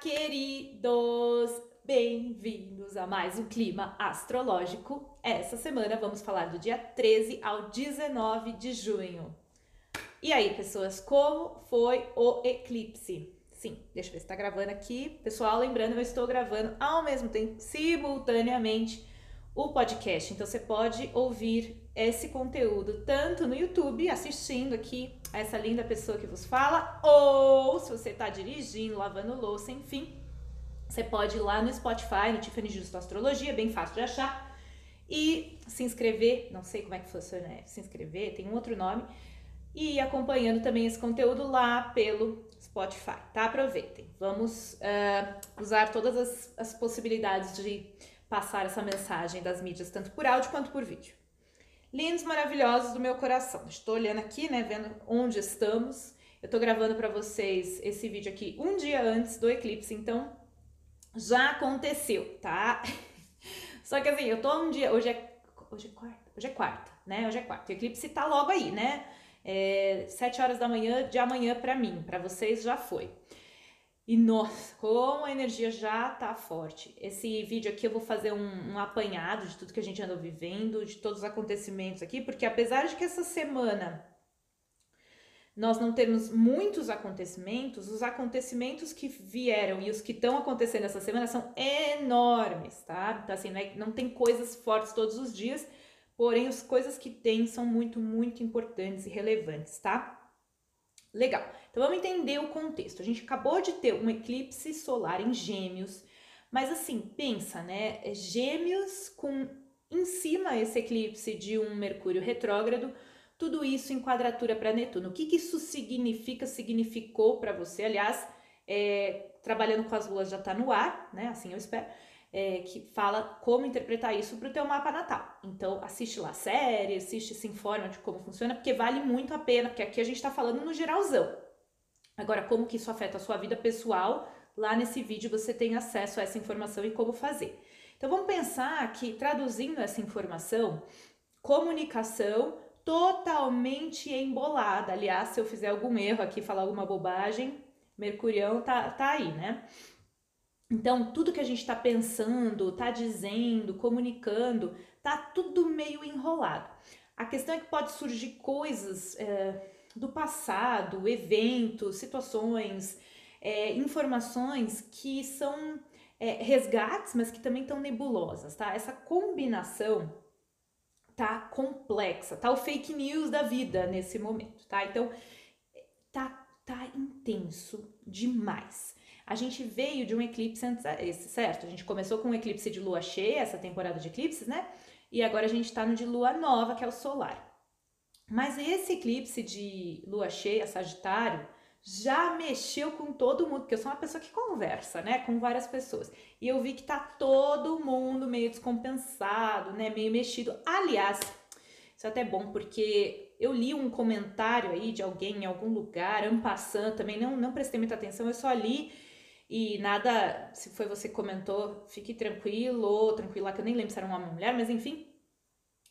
queridos! Bem-vindos a mais um Clima Astrológico. Essa semana vamos falar do dia 13 ao 19 de junho. E aí, pessoas, como foi o eclipse? Sim, deixa eu ver se tá gravando aqui. Pessoal, lembrando, eu estou gravando ao mesmo tempo, simultaneamente, o podcast. Então você pode ouvir esse conteúdo tanto no YouTube, assistindo aqui essa linda pessoa que vos fala, ou se você está dirigindo, lavando louça, enfim, você pode ir lá no Spotify, no Tiffany Justo Astrologia, bem fácil de achar, e se inscrever, não sei como é que funciona, é, se inscrever, tem um outro nome, e ir acompanhando também esse conteúdo lá pelo Spotify, tá? Aproveitem. Vamos uh, usar todas as, as possibilidades de passar essa mensagem das mídias, tanto por áudio quanto por vídeo. Lindos, maravilhosos do meu coração. Estou olhando aqui, né, vendo onde estamos. Eu estou gravando para vocês esse vídeo aqui um dia antes do eclipse, então já aconteceu, tá? Só que assim, eu tô um dia, hoje é hoje é quarta, hoje é quarta, né? Hoje é quarta. O eclipse tá logo aí, né? É, sete horas da manhã de amanhã para mim, para vocês já foi. E nossa, como a energia já tá forte. Esse vídeo aqui eu vou fazer um, um, apanhado de tudo que a gente andou vivendo, de todos os acontecimentos aqui, porque apesar de que essa semana nós não temos muitos acontecimentos, os acontecimentos que vieram e os que estão acontecendo essa semana são enormes, tá? Então, assim, não, é, não tem coisas fortes todos os dias, porém as coisas que tem são muito, muito importantes e relevantes, tá? Legal. Então vamos entender o contexto. A gente acabou de ter um eclipse solar em Gêmeos, mas assim, pensa, né? É Gêmeos com em cima esse eclipse de um Mercúrio retrógrado, tudo isso em quadratura para Netuno. O que, que isso significa, significou para você? Aliás, é, trabalhando com as luas já está no ar, né? Assim eu espero é, que fala como interpretar isso para o teu mapa natal. Então, assiste lá a série, assiste, se informa de como funciona, porque vale muito a pena, porque aqui a gente está falando no geralzão. Agora, como que isso afeta a sua vida pessoal, lá nesse vídeo você tem acesso a essa informação e como fazer. Então, vamos pensar que, traduzindo essa informação, comunicação totalmente embolada. Aliás, se eu fizer algum erro aqui, falar alguma bobagem, Mercurião tá, tá aí, né? Então, tudo que a gente está pensando, está dizendo, comunicando, tá tudo meio enrolado. A questão é que pode surgir coisas é, do passado, eventos, situações, é, informações que são é, resgates, mas que também estão nebulosas, tá? Essa combinação tá complexa, tá o fake news da vida nesse momento, tá? Então, tá, tá intenso demais. A gente veio de um eclipse antes, esse, certo? A gente começou com um eclipse de lua cheia, essa temporada de eclipses, né? E agora a gente está no de lua nova, que é o solar. Mas esse eclipse de lua cheia, Sagitário, já mexeu com todo mundo, porque eu sou uma pessoa que conversa, né, com várias pessoas. E eu vi que tá todo mundo meio descompensado, né, meio mexido. Aliás, isso é até bom, porque eu li um comentário aí de alguém em algum lugar, ampassando também, não, não prestei muita atenção, eu só li e nada, se foi você que comentou, fique tranquilo, tranquila, que eu nem lembro se era um homem ou mulher, mas enfim.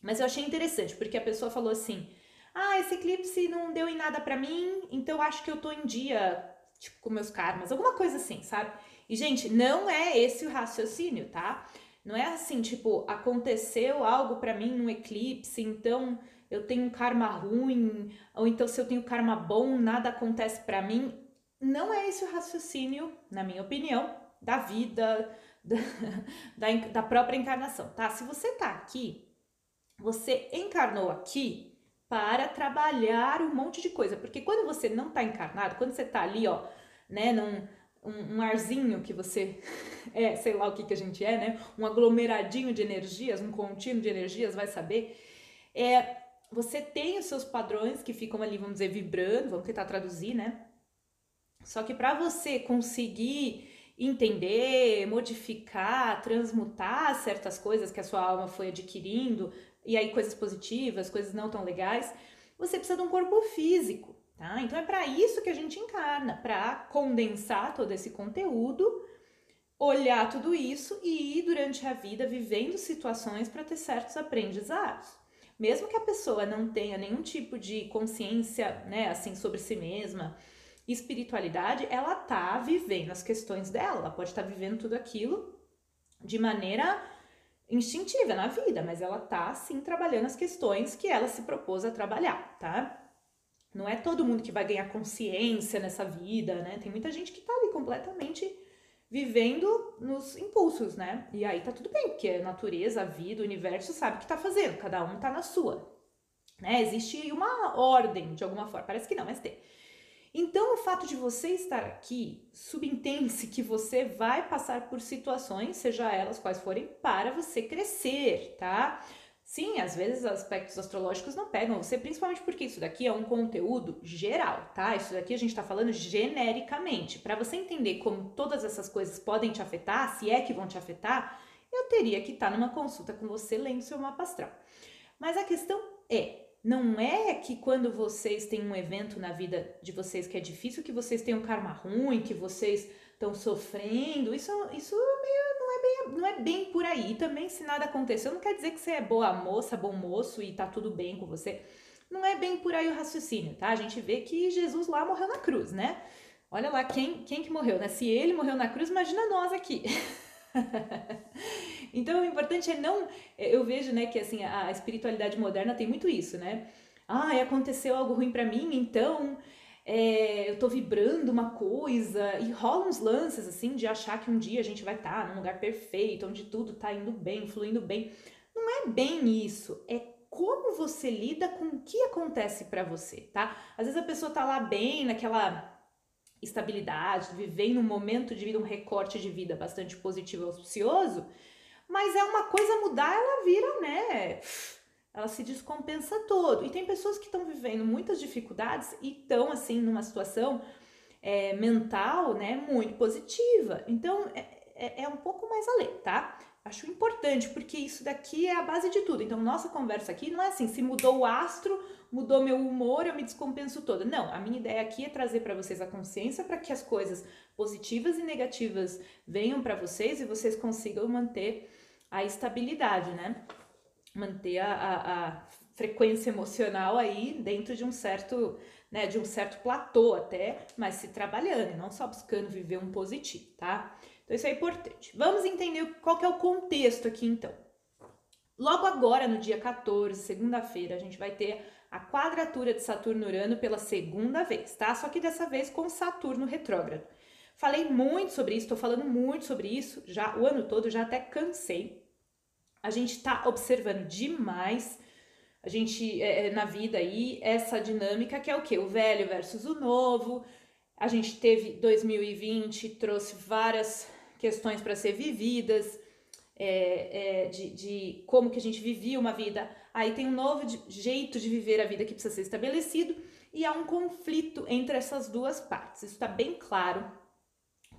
Mas eu achei interessante, porque a pessoa falou assim: ah, esse eclipse não deu em nada para mim, então acho que eu tô em dia, tipo, com meus karmas, alguma coisa assim, sabe? E, gente, não é esse o raciocínio, tá? Não é assim, tipo, aconteceu algo para mim num eclipse, então eu tenho um karma ruim, ou então se eu tenho karma bom, nada acontece para mim não é esse o raciocínio, na minha opinião, da vida, da, da, da própria encarnação, tá? Se você tá aqui, você encarnou aqui para trabalhar um monte de coisa, porque quando você não tá encarnado, quando você tá ali, ó, né, num um, um arzinho que você é, sei lá o que que a gente é, né, um aglomeradinho de energias, um contínuo de energias, vai saber, é, você tem os seus padrões que ficam ali, vamos dizer, vibrando, vamos tentar traduzir, né, só que para você conseguir entender, modificar, transmutar certas coisas que a sua alma foi adquirindo, e aí coisas positivas, coisas não tão legais, você precisa de um corpo físico, tá? Então é para isso que a gente encarna, para condensar todo esse conteúdo, olhar tudo isso e ir durante a vida vivendo situações para ter certos aprendizados. Mesmo que a pessoa não tenha nenhum tipo de consciência, né, assim sobre si mesma, espiritualidade, ela tá vivendo as questões dela, ela pode estar tá vivendo tudo aquilo de maneira instintiva na vida, mas ela tá sim trabalhando as questões que ela se propôs a trabalhar, tá? Não é todo mundo que vai ganhar consciência nessa vida, né? Tem muita gente que tá ali completamente vivendo nos impulsos, né? E aí tá tudo bem, porque a natureza, a vida, o universo sabe o que tá fazendo, cada um tá na sua. Né? Existe uma ordem de alguma forma, parece que não, mas tem. Então, o fato de você estar aqui subentende-se que você vai passar por situações, seja elas quais forem, para você crescer, tá? Sim, às vezes aspectos astrológicos não pegam você, principalmente porque isso daqui é um conteúdo geral, tá? Isso daqui a gente tá falando genericamente. Para você entender como todas essas coisas podem te afetar, se é que vão te afetar, eu teria que estar tá numa consulta com você lendo seu mapa astral. Mas a questão é, não é que quando vocês têm um evento na vida de vocês que é difícil, que vocês têm um karma ruim, que vocês estão sofrendo. Isso, isso meio, não, é bem, não é bem por aí. Também, se nada aconteceu, não quer dizer que você é boa moça, bom moço e tá tudo bem com você. Não é bem por aí o raciocínio, tá? A gente vê que Jesus lá morreu na cruz, né? Olha lá quem, quem que morreu, né? Se ele morreu na cruz, imagina nós aqui. então o importante é não. Eu vejo, né, que assim, a espiritualidade moderna tem muito isso, né? Ah, aconteceu algo ruim para mim, então é, eu tô vibrando uma coisa e rola uns lances assim de achar que um dia a gente vai estar tá num lugar perfeito, onde tudo tá indo bem, fluindo bem. Não é bem isso, é como você lida com o que acontece para você, tá? Às vezes a pessoa tá lá bem naquela estabilidade, vivendo um momento de vida, um recorte de vida bastante positivo e auspicioso, mas é uma coisa mudar, ela vira, né? Ela se descompensa todo. E tem pessoas que estão vivendo muitas dificuldades e estão, assim, numa situação é, mental, né, muito positiva. Então, é, é, é um pouco mais além, tá? Acho importante, porque isso daqui é a base de tudo. Então, nossa conversa aqui não é assim, se mudou o astro, mudou meu humor, eu me descompenso toda. Não, a minha ideia aqui é trazer para vocês a consciência para que as coisas positivas e negativas venham para vocês e vocês consigam manter a estabilidade, né? Manter a, a, a frequência emocional aí dentro de um certo, né, de um certo platô até, mas se trabalhando, não só buscando viver um positivo, tá? Então isso é importante. Vamos entender qual que é o contexto aqui então. Logo agora, no dia 14, segunda-feira, a gente vai ter a quadratura de Saturno-Urano pela segunda vez, tá? Só que dessa vez com Saturno retrógrado. Falei muito sobre isso, tô falando muito sobre isso já o ano todo, já até cansei. A gente tá observando demais a gente é, é na vida aí essa dinâmica que é o que? O velho versus o novo. A gente teve 2020, trouxe várias questões para ser vividas, é, é, de, de, como que a gente vivia uma vida. Aí tem um novo de, jeito de viver a vida que precisa ser estabelecido e há um conflito entre essas duas partes. Isso está bem claro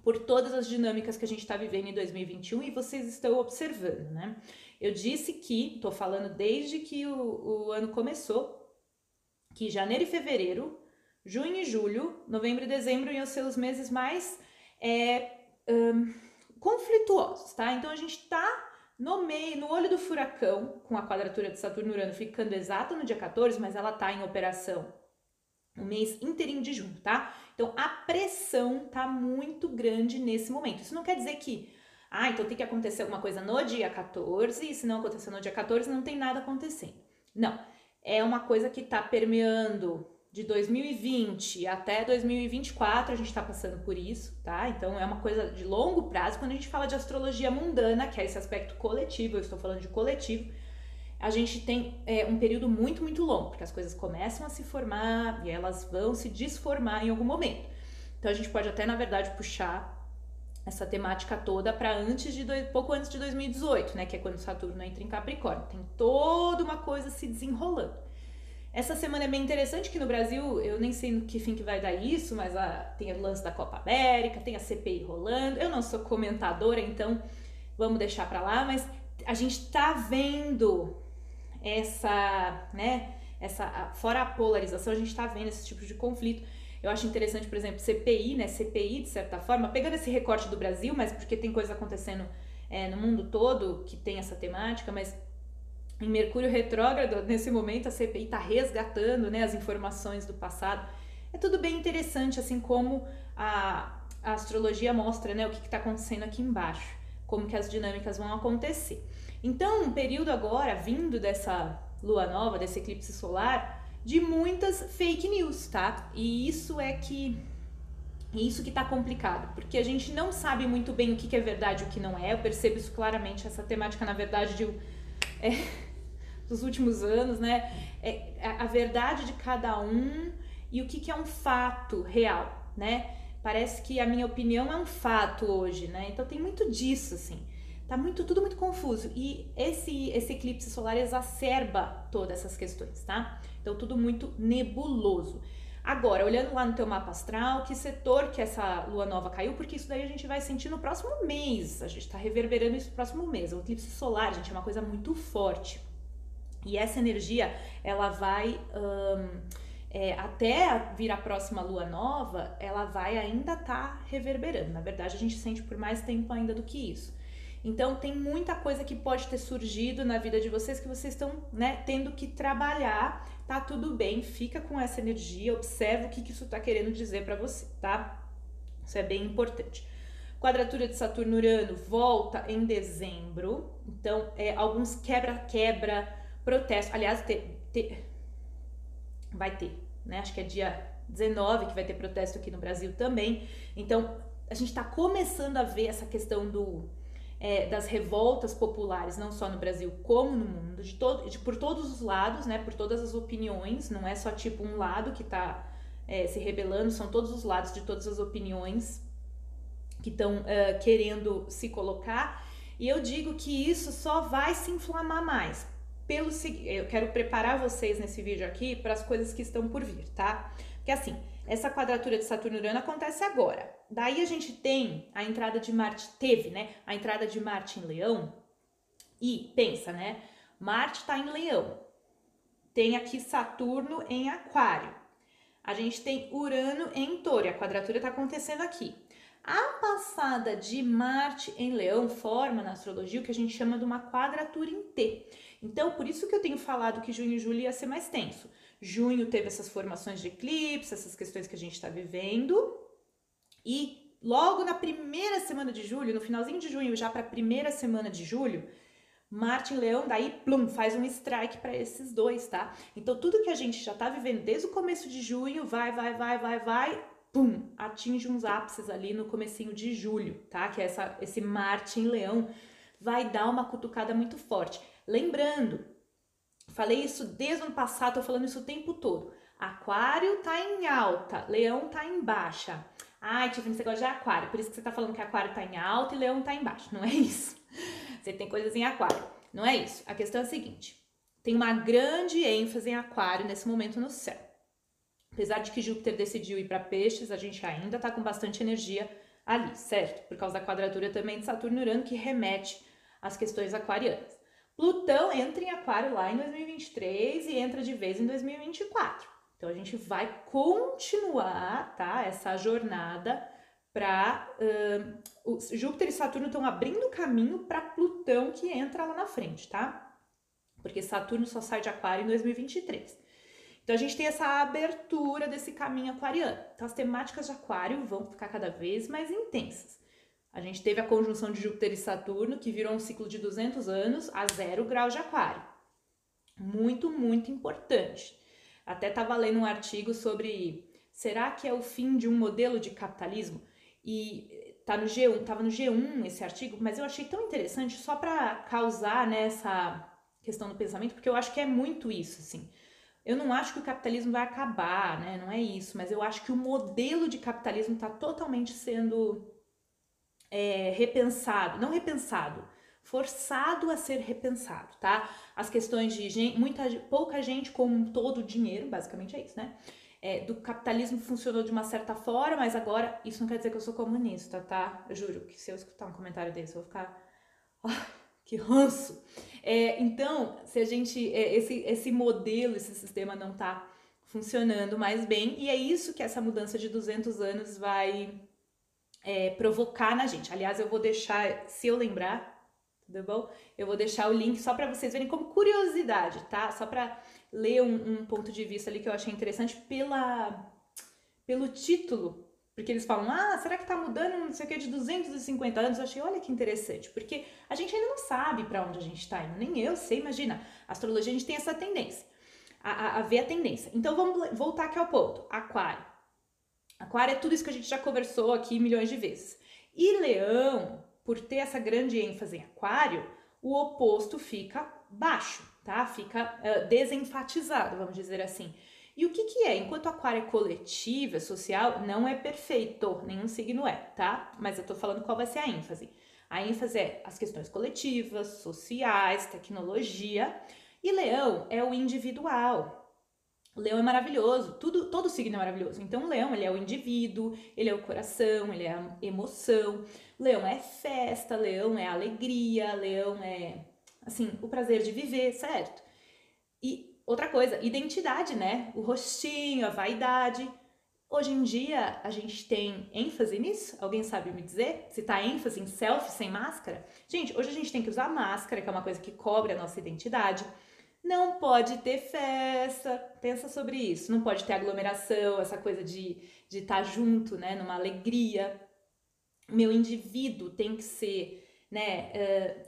por todas as dinâmicas que a gente está vivendo em 2021 e vocês estão observando, né? Eu disse que, estou falando desde que o, o ano começou, que janeiro e fevereiro, junho e julho, novembro e dezembro iam ser os meses mais é, um, conflituosos, tá? Então a gente tá no meio, no olho do furacão, com a quadratura de Saturno-Urano ficando exata no dia 14, mas ela tá em operação o mês inteirinho de junho, tá? Então a pressão tá muito grande nesse momento. Isso não quer dizer que, ah, então tem que acontecer alguma coisa no dia 14, e se não acontecer no dia 14, não tem nada acontecendo. Não. É uma coisa que tá permeando de 2020 até 2024 a gente está passando por isso, tá? Então é uma coisa de longo prazo. Quando a gente fala de astrologia mundana, que é esse aspecto coletivo, eu estou falando de coletivo, a gente tem é, um período muito, muito longo, porque as coisas começam a se formar e elas vão se desformar em algum momento. Então a gente pode até, na verdade, puxar essa temática toda para antes de dois, pouco antes de 2018, né? Que é quando Saturno entra em Capricórnio. Tem toda uma coisa se desenrolando. Essa semana é bem interessante que no Brasil, eu nem sei no que fim que vai dar isso, mas a, tem o lance da Copa América, tem a CPI rolando. Eu não sou comentadora, então vamos deixar para lá, mas a gente tá vendo essa, né, essa fora a polarização, a gente tá vendo esse tipo de conflito. Eu acho interessante, por exemplo, CPI, né, CPI de certa forma, pegando esse recorte do Brasil, mas porque tem coisa acontecendo é, no mundo todo que tem essa temática, mas em Mercúrio retrógrado, nesse momento a CPI está resgatando né, as informações do passado. é tudo bem interessante, assim como a, a astrologia mostra, né, o que está acontecendo aqui embaixo, como que as dinâmicas vão acontecer. Então, um período agora, vindo dessa lua nova, desse eclipse solar, de muitas fake news, tá? E isso é que isso que tá complicado, porque a gente não sabe muito bem o que, que é verdade e o que não é. Eu percebo isso claramente, essa temática, na verdade, de, é, dos últimos anos, né? É, a verdade de cada um e o que, que é um fato real, né? Parece que a minha opinião é um fato hoje, né? Então tem muito disso, assim. Tá muito, tudo muito confuso. E esse, esse eclipse solar exacerba todas essas questões, tá? Então tudo muito nebuloso. Agora, olhando lá no teu mapa astral, que setor que essa lua nova caiu, porque isso daí a gente vai sentir no próximo mês. A gente está reverberando isso no próximo mês. O eclipse solar, gente, é uma coisa muito forte. E essa energia, ela vai. É, até vir a próxima lua nova, ela vai ainda estar tá reverberando. Na verdade, a gente sente por mais tempo ainda do que isso. Então, tem muita coisa que pode ter surgido na vida de vocês que vocês estão né, tendo que trabalhar. Tá tudo bem, fica com essa energia, observa o que, que isso está querendo dizer para você, tá? Isso é bem importante. Quadratura de Saturno-Urano volta em dezembro. Então, é, alguns quebra-quebra, protesto. Aliás, ter, ter, vai ter, né? Acho que é dia 19 que vai ter protesto aqui no Brasil também. Então, a gente está começando a ver essa questão do, é, das revoltas populares, não só no Brasil como no mundo, de todo, de, por todos os lados, né? Por todas as opiniões, não é só tipo um lado que está é, se rebelando, são todos os lados de todas as opiniões que estão uh, querendo se colocar. E eu digo que isso só vai se inflamar mais pelo eu quero preparar vocês nesse vídeo aqui para as coisas que estão por vir, tá? Porque assim, essa quadratura de Saturno e Urano acontece agora. Daí a gente tem a entrada de Marte, teve, né? A entrada de Marte em Leão. E pensa, né? Marte está em Leão. Tem aqui Saturno em Aquário. A gente tem Urano em Touro. E a quadratura está acontecendo aqui. A passada de Marte em Leão forma na astrologia o que a gente chama de uma quadratura em T. Então, por isso que eu tenho falado que junho e julho ia ser mais tenso. Junho teve essas formações de eclipse, essas questões que a gente está vivendo. E logo na primeira semana de julho, no finalzinho de junho, já para a primeira semana de julho, Marte em Leão, daí, plum, faz um strike para esses dois, tá? Então, tudo que a gente já tá vivendo desde o começo de junho, vai, vai, vai, vai, vai, pum, atinge uns ápices ali no comecinho de julho, tá? Que é essa, esse Marte em Leão vai dar uma cutucada muito forte. Lembrando, falei isso desde o ano passado, tô falando isso o tempo todo. Aquário tá em alta, leão tá em baixa. Ai, Tiffany, você gosta de aquário, por isso que você tá falando que aquário tá em alta e leão tá em baixa. Não é isso. Você tem coisas em aquário. Não é isso. A questão é a seguinte: tem uma grande ênfase em aquário nesse momento no céu. Apesar de que Júpiter decidiu ir para peixes, a gente ainda tá com bastante energia ali, certo? Por causa da quadratura também de Saturno e Urano, que remete às questões aquarianas. Plutão entra em Aquário lá em 2023 e entra de vez em 2024. Então a gente vai continuar, tá? Essa jornada para uh, Júpiter e Saturno estão abrindo caminho para Plutão que entra lá na frente, tá? Porque Saturno só sai de Aquário em 2023. Então a gente tem essa abertura desse caminho aquariano. Então as temáticas de Aquário vão ficar cada vez mais intensas. A gente teve a conjunção de Júpiter e Saturno, que virou um ciclo de 200 anos a zero grau de aquário. Muito, muito importante. Até estava lendo um artigo sobre será que é o fim de um modelo de capitalismo? E tá no G1, tava no G1 esse artigo, mas eu achei tão interessante só para causar nessa né, questão do pensamento, porque eu acho que é muito isso, assim. Eu não acho que o capitalismo vai acabar, né? Não é isso, mas eu acho que o modelo de capitalismo está totalmente sendo é, repensado, não repensado, forçado a ser repensado, tá? As questões de gente, muita, pouca gente com todo o dinheiro, basicamente é isso, né? É, do capitalismo funcionou de uma certa forma, mas agora isso não quer dizer que eu sou comunista, tá? Eu juro que se eu escutar um comentário desse, eu vou ficar. Oh, que ranço! É, então, se a gente. É, esse, esse modelo, esse sistema não tá funcionando mais bem, e é isso que essa mudança de 200 anos vai é, provocar na gente. Aliás, eu vou deixar, se eu lembrar, tudo bom? Eu vou deixar o link só para vocês verem como curiosidade, tá? Só para ler um, um, ponto de vista ali que eu achei interessante pela pelo título, porque eles falam, ah, será que tá mudando não sei o que de 250 anos? Eu achei, olha que interessante, porque a gente ainda não sabe para onde a gente tá indo, nem eu sei, imagina. A astrologia a gente tem essa tendência, a, a, a ver a tendência. Então vamos voltar aqui ao ponto: Aquário. Aquário é tudo isso que a gente já conversou aqui milhões de vezes. E Leão, por ter essa grande ênfase em Aquário, o oposto fica baixo, tá? Fica uh, desenfatizado, vamos dizer assim. E o que, que é? Enquanto aquário é coletivo, é social, não é perfeito, nenhum signo é, tá? Mas eu tô falando qual vai ser a ênfase. A ênfase é as questões coletivas, sociais, tecnologia. E leão é o individual. Leão é maravilhoso, tudo, todo signo é maravilhoso. Então, o leão, ele é o indivíduo, ele é o coração, ele é a emoção. Leão é festa, leão é alegria, leão é assim, o prazer de viver, certo? E outra coisa, identidade, né? O rostinho, a vaidade. Hoje em dia a gente tem ênfase nisso? Alguém sabe me dizer? Se tá ênfase em selfie sem máscara? Gente, hoje a gente tem que usar máscara, que é uma coisa que cobre a nossa identidade. Não pode ter festa, pensa sobre isso. Não pode ter aglomeração, essa coisa de estar tá junto, né? Numa alegria. Meu indivíduo tem que ser né,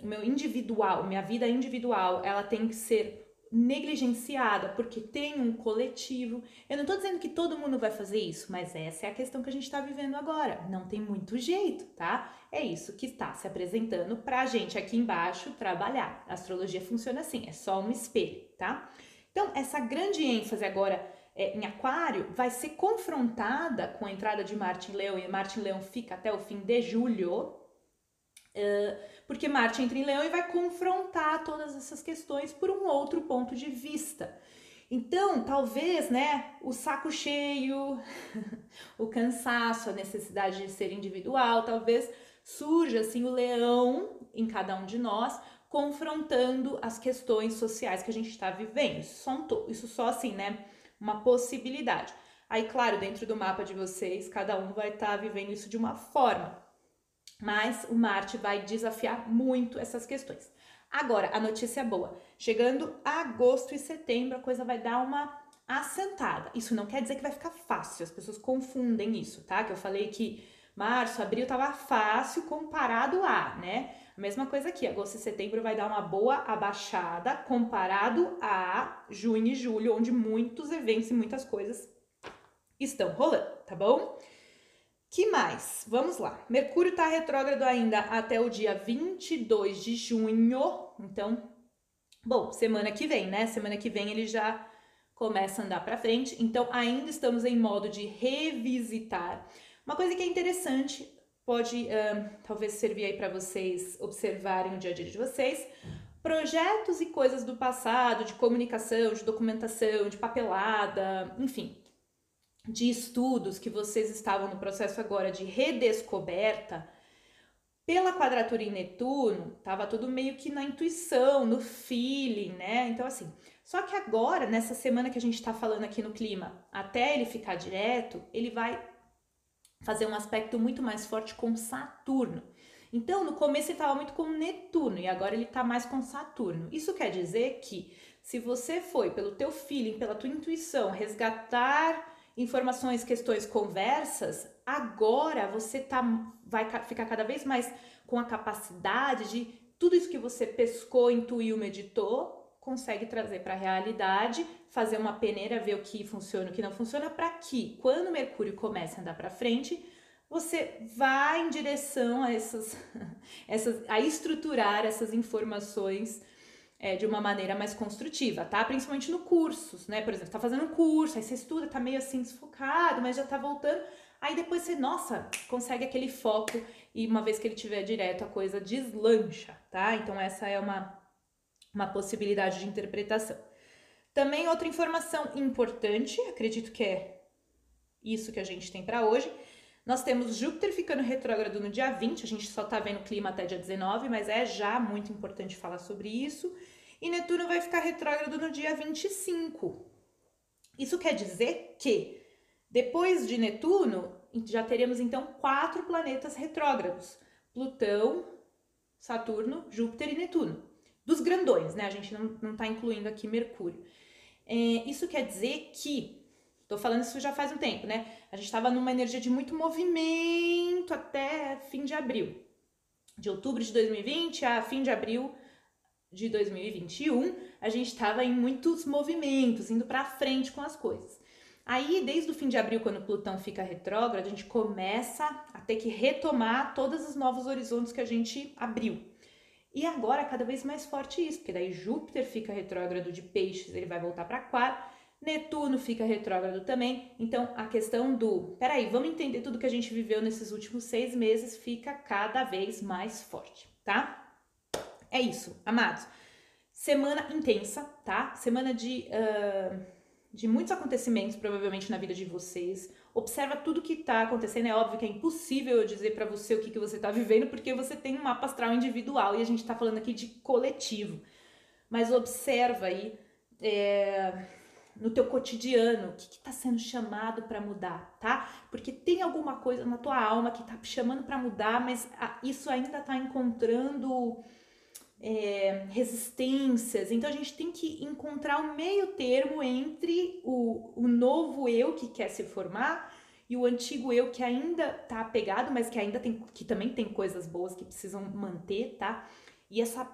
uh, meu individual, minha vida individual, ela tem que ser negligenciada porque tem um coletivo. Eu não estou dizendo que todo mundo vai fazer isso, mas essa é a questão que a gente está vivendo agora. Não tem muito jeito, tá? É isso que está se apresentando para a gente aqui embaixo trabalhar. A astrologia funciona assim, é só um espelho, tá? Então, essa grande ênfase agora é, em Aquário vai ser confrontada com a entrada de Marte em Leão, e Marte em Leão fica até o fim de julho, porque Marte entra em Leão e vai confrontar todas essas questões por um outro ponto de vista. Então, talvez, né, o saco cheio, o cansaço, a necessidade de ser individual, talvez surja assim o leão em cada um de nós, confrontando as questões sociais que a gente está vivendo. Isso só, isso só assim, né, uma possibilidade. Aí, claro, dentro do mapa de vocês, cada um vai estar tá vivendo isso de uma forma. Mas o Marte vai desafiar muito essas questões. Agora, a notícia boa: chegando a agosto e setembro, a coisa vai dar uma assentada. Isso não quer dizer que vai ficar fácil, as pessoas confundem isso, tá? Que eu falei que março, abril tava fácil comparado a, né? A mesma coisa aqui, agosto e setembro vai dar uma boa abaixada comparado a junho e julho, onde muitos eventos e muitas coisas estão rolando, tá bom? Que mais? Vamos lá. Mercúrio está retrógrado ainda até o dia 22 de junho. Então, bom, semana que vem, né? Semana que vem ele já começa a andar para frente. Então, ainda estamos em modo de revisitar. Uma coisa que é interessante, pode uh, talvez servir aí para vocês observarem o dia a dia de vocês. Projetos e coisas do passado, de comunicação, de documentação, de papelada, enfim, de estudos que vocês estavam no processo agora de redescoberta, pela quadratura em Netuno, tava tudo meio que na intuição, no feeling, né? Então, assim, só que agora, nessa semana que a gente tá falando aqui no clima, até ele ficar direto, ele vai fazer um aspecto muito mais forte com Saturno. Então, no começo ele estava muito com Netuno e agora ele está mais com Saturno. Isso quer dizer que se você foi pelo teu feeling, pela tua intuição, resgatar informações, questões, conversas, agora você tá, vai ficar cada vez mais com a capacidade de tudo isso que você pescou, intuiu, meditou, consegue trazer para a realidade, fazer uma peneira, ver o que funciona o que não funciona, para que quando Mercúrio comece a andar para frente, você vá em direção a essas, essas, a estruturar essas informações é, de uma maneira mais construtiva, tá? Principalmente no cursos, né? Por exemplo, tá fazendo um curso, aí você estuda, tá meio assim desfocado, mas já tá voltando. Aí depois você, nossa, consegue aquele foco e uma vez que ele tiver direto, a coisa deslancha, tá? Então essa é uma, uma possibilidade de interpretação. Também outra informação importante, acredito que é isso que a gente tem para hoje. Nós temos Júpiter ficando retrógrado no dia 20, a gente só tá vendo o clima até dia 19, mas é já muito importante falar sobre isso e Netuno vai ficar retrógrado no dia 25. Isso quer dizer que depois de Netuno, já teremos então quatro planetas retrógrados: Plutão, Saturno, Júpiter e Netuno. Dos grandões, né? A gente não, não tá incluindo aqui Mercúrio. É, isso quer dizer que Tô falando isso já faz um tempo, né? A gente estava numa energia de muito movimento até fim de abril. De outubro de 2020 a fim de abril de 2021, a gente estava em muitos movimentos, indo para frente com as coisas. Aí, desde o fim de abril, quando Plutão fica retrógrado, a gente começa a ter que retomar todos os novos horizontes que a gente abriu. E agora, cada vez mais forte isso, porque daí Júpiter fica retrógrado de peixes, ele vai voltar para aquário, Netuno fica retrógrado também. Então, a questão do, peraí, vamos entender tudo que a gente viveu nesses últimos seis meses, fica cada vez mais forte, tá? É isso, amados. Semana intensa, tá? Semana de, uh, de muitos acontecimentos, provavelmente, na vida de vocês. Observa tudo que tá acontecendo. É óbvio que é impossível eu dizer para você o que, que você tá vivendo, porque você tem um mapa astral individual e a gente tá falando aqui de coletivo. Mas observa aí é, no teu cotidiano o que está sendo chamado para mudar, tá? Porque tem alguma coisa na tua alma que está chamando para mudar, mas isso ainda está encontrando é, resistências. Então a gente tem que encontrar o meio termo entre o, o novo eu que quer se formar e o antigo eu que ainda tá apegado, mas que ainda tem que também tem coisas boas que precisam manter, tá? E essa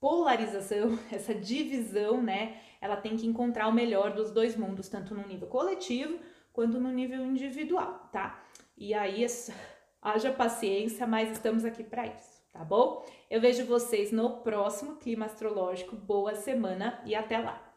polarização, essa divisão, né? Ela tem que encontrar o melhor dos dois mundos, tanto no nível coletivo quanto no nível individual, tá? E aí haja paciência, mas estamos aqui para isso tá bom? Eu vejo vocês no próximo clima astrológico. Boa semana e até lá!